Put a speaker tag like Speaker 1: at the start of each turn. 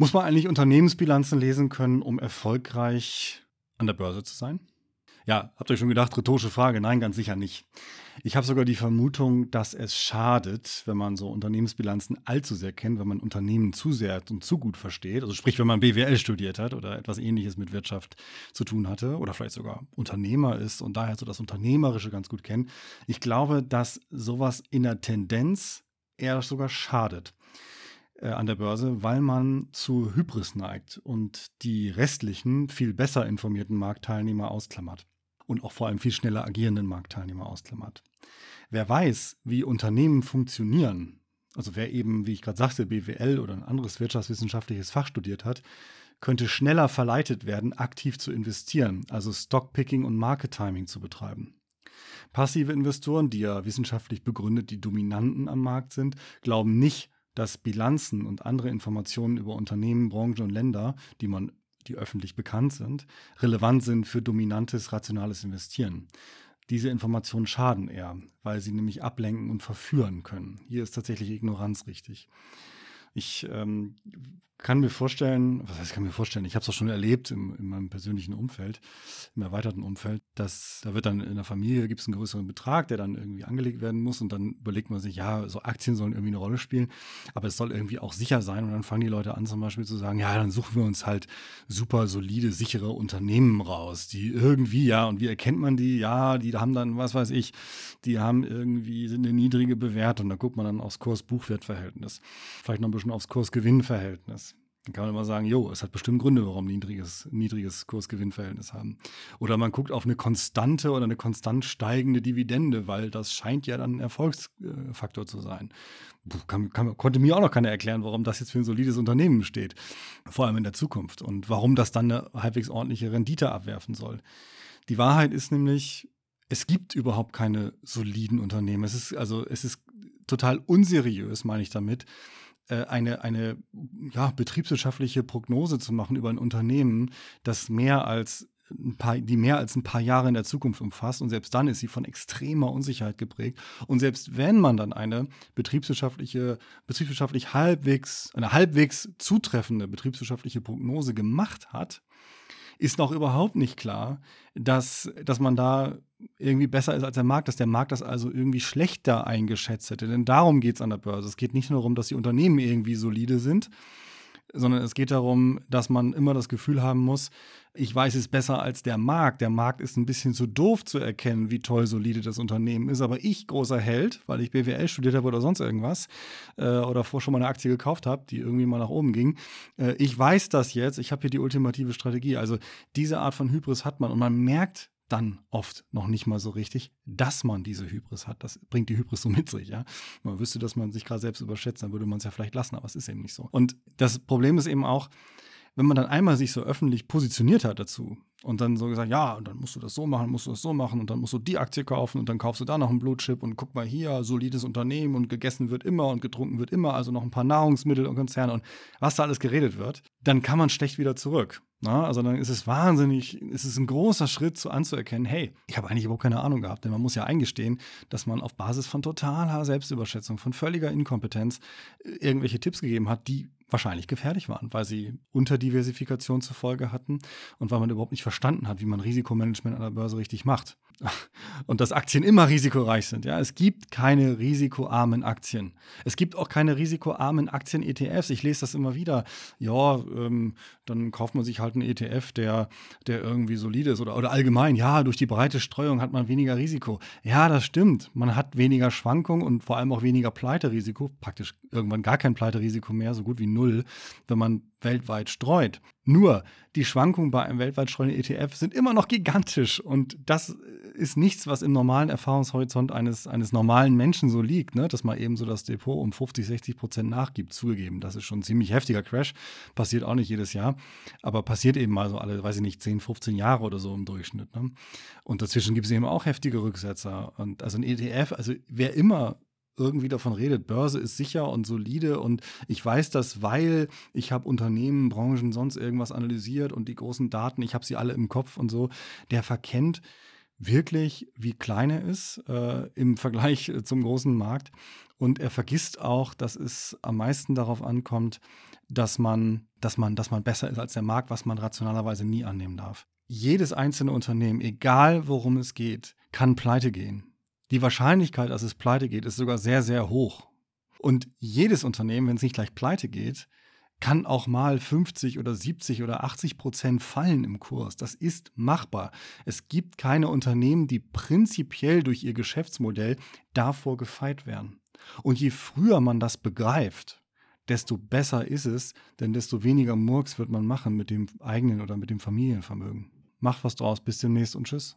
Speaker 1: Muss man eigentlich Unternehmensbilanzen lesen können, um erfolgreich an der Börse zu sein? Ja, habt ihr schon gedacht, rhetorische Frage? Nein, ganz sicher nicht. Ich habe sogar die Vermutung, dass es schadet, wenn man so Unternehmensbilanzen allzu sehr kennt, wenn man Unternehmen zu sehr und zu gut versteht. Also sprich, wenn man BWL studiert hat oder etwas ähnliches mit Wirtschaft zu tun hatte oder vielleicht sogar Unternehmer ist und daher so das Unternehmerische ganz gut kennt. Ich glaube, dass sowas in der Tendenz eher sogar schadet an der Börse, weil man zu Hybris neigt und die restlichen, viel besser informierten Marktteilnehmer ausklammert und auch vor allem viel schneller agierenden Marktteilnehmer ausklammert. Wer weiß, wie Unternehmen funktionieren, also wer eben, wie ich gerade sagte, BWL oder ein anderes wirtschaftswissenschaftliches Fach studiert hat, könnte schneller verleitet werden, aktiv zu investieren, also Stockpicking und Market Timing zu betreiben. Passive Investoren, die ja wissenschaftlich begründet die Dominanten am Markt sind, glauben nicht, dass Bilanzen und andere Informationen über Unternehmen, Branchen und Länder, die man die öffentlich bekannt sind, relevant sind für dominantes, rationales Investieren. Diese Informationen schaden eher, weil sie nämlich ablenken und verführen können. Hier ist tatsächlich Ignoranz richtig. Ich ähm, kann mir vorstellen, was heißt, kann mir vorstellen, ich habe es auch schon erlebt im, in meinem persönlichen Umfeld, im erweiterten Umfeld, dass da wird dann in der Familie gibt es einen größeren Betrag, der dann irgendwie angelegt werden muss und dann überlegt man sich, ja, so Aktien sollen irgendwie eine Rolle spielen, aber es soll irgendwie auch sicher sein und dann fangen die Leute an zum Beispiel zu sagen, ja, dann suchen wir uns halt super solide, sichere Unternehmen raus, die irgendwie, ja, und wie erkennt man die? Ja, die haben dann, was weiß ich, die haben irgendwie sind eine niedrige Bewertung, da guckt man dann aufs Kurs-Buchwert-Verhältnis, vielleicht noch ein bisschen aufs Kurs-Gewinn-Verhältnis. Dann kann man immer sagen, jo, es hat bestimmt Gründe, warum niedriges, niedriges Kursgewinnverhältnis haben. Oder man guckt auf eine konstante oder eine konstant steigende Dividende, weil das scheint ja dann ein Erfolgsfaktor zu sein. Kann, kann, konnte mir auch noch keiner erklären, warum das jetzt für ein solides Unternehmen steht. Vor allem in der Zukunft. Und warum das dann eine halbwegs ordentliche Rendite abwerfen soll. Die Wahrheit ist nämlich, es gibt überhaupt keine soliden Unternehmen. Es ist also, es ist total unseriös, meine ich damit, eine, eine ja, betriebswirtschaftliche Prognose zu machen über ein Unternehmen, das mehr als paar, die mehr als ein paar Jahre in der Zukunft umfasst. Und selbst dann ist sie von extremer Unsicherheit geprägt. Und selbst wenn man dann eine betriebswirtschaftliche, betriebswirtschaftlich halbwegs, eine halbwegs zutreffende betriebswirtschaftliche Prognose gemacht hat, ist noch überhaupt nicht klar, dass, dass man da irgendwie besser ist als der Markt, dass der Markt das also irgendwie schlechter eingeschätzt hätte. Denn darum geht es an der Börse. Es geht nicht nur darum, dass die Unternehmen irgendwie solide sind, sondern es geht darum, dass man immer das Gefühl haben muss, ich weiß es besser als der Markt. Der Markt ist ein bisschen zu doof zu erkennen, wie toll solide das Unternehmen ist. Aber ich, großer Held, weil ich BWL studiert habe oder sonst irgendwas, äh, oder vor schon mal eine Aktie gekauft habe, die irgendwie mal nach oben ging, äh, ich weiß das jetzt, ich habe hier die ultimative Strategie. Also diese Art von Hybris hat man und man merkt dann oft noch nicht mal so richtig, dass man diese Hybris hat. Das bringt die Hybris so mit sich, ja. Man wüsste, dass man sich gerade selbst überschätzt, dann würde man es ja vielleicht lassen, aber es ist eben nicht so. Und das Problem ist eben auch, wenn man dann einmal sich so öffentlich positioniert hat dazu und dann so gesagt, ja, und dann musst du das so machen, musst du das so machen und dann musst du die Aktie kaufen und dann kaufst du da noch einen Blutchip und guck mal hier, solides Unternehmen und gegessen wird immer und getrunken wird immer, also noch ein paar Nahrungsmittel und Konzerne und was da alles geredet wird, dann kann man schlecht wieder zurück. Na, also dann ist es wahnsinnig, ist es ein großer Schritt zu anzuerkennen, hey, ich habe eigentlich überhaupt keine Ahnung gehabt, denn man muss ja eingestehen, dass man auf Basis von totaler Selbstüberschätzung, von völliger Inkompetenz äh, irgendwelche Tipps gegeben hat, die wahrscheinlich gefährlich waren, weil sie Unterdiversifikation zur Folge hatten und weil man überhaupt nicht verstanden hat, wie man Risikomanagement an der Börse richtig macht. Und dass Aktien immer risikoreich sind. Ja, es gibt keine risikoarmen Aktien. Es gibt auch keine risikoarmen Aktien-ETFs. Ich lese das immer wieder. Ja, ähm, dann kauft man sich halt einen ETF, der, der irgendwie solide ist oder, oder allgemein. Ja, durch die breite Streuung hat man weniger Risiko. Ja, das stimmt. Man hat weniger Schwankung und vor allem auch weniger Pleiterisiko. Praktisch irgendwann gar kein Pleiterisiko mehr, so gut wie null, wenn man weltweit streut. Nur die Schwankungen bei einem weltweit streuenden ETF sind immer noch gigantisch und das ist nichts, was im normalen Erfahrungshorizont eines, eines normalen Menschen so liegt, ne? dass man eben so das Depot um 50, 60 Prozent nachgibt, zugegeben. Das ist schon ein ziemlich heftiger Crash, passiert auch nicht jedes Jahr, aber passiert eben mal so alle, weiß ich nicht, 10, 15 Jahre oder so im Durchschnitt. Ne? Und dazwischen gibt es eben auch heftige Rücksetzer. Und also ein ETF, also wer immer irgendwie davon redet, Börse ist sicher und solide und ich weiß das, weil ich habe Unternehmen, Branchen, sonst irgendwas analysiert und die großen Daten, ich habe sie alle im Kopf und so, der verkennt wirklich, wie klein er ist äh, im Vergleich zum großen Markt. Und er vergisst auch, dass es am meisten darauf ankommt, dass man, dass man, dass man besser ist als der Markt, was man rationalerweise nie annehmen darf. Jedes einzelne Unternehmen, egal worum es geht, kann pleite gehen. Die Wahrscheinlichkeit, dass es pleite geht, ist sogar sehr, sehr hoch. Und jedes Unternehmen, wenn es nicht gleich pleite geht, kann auch mal 50 oder 70 oder 80 Prozent fallen im Kurs. Das ist machbar. Es gibt keine Unternehmen, die prinzipiell durch ihr Geschäftsmodell davor gefeit werden. Und je früher man das begreift, desto besser ist es, denn desto weniger Murks wird man machen mit dem eigenen oder mit dem Familienvermögen. Macht was draus. Bis demnächst und tschüss.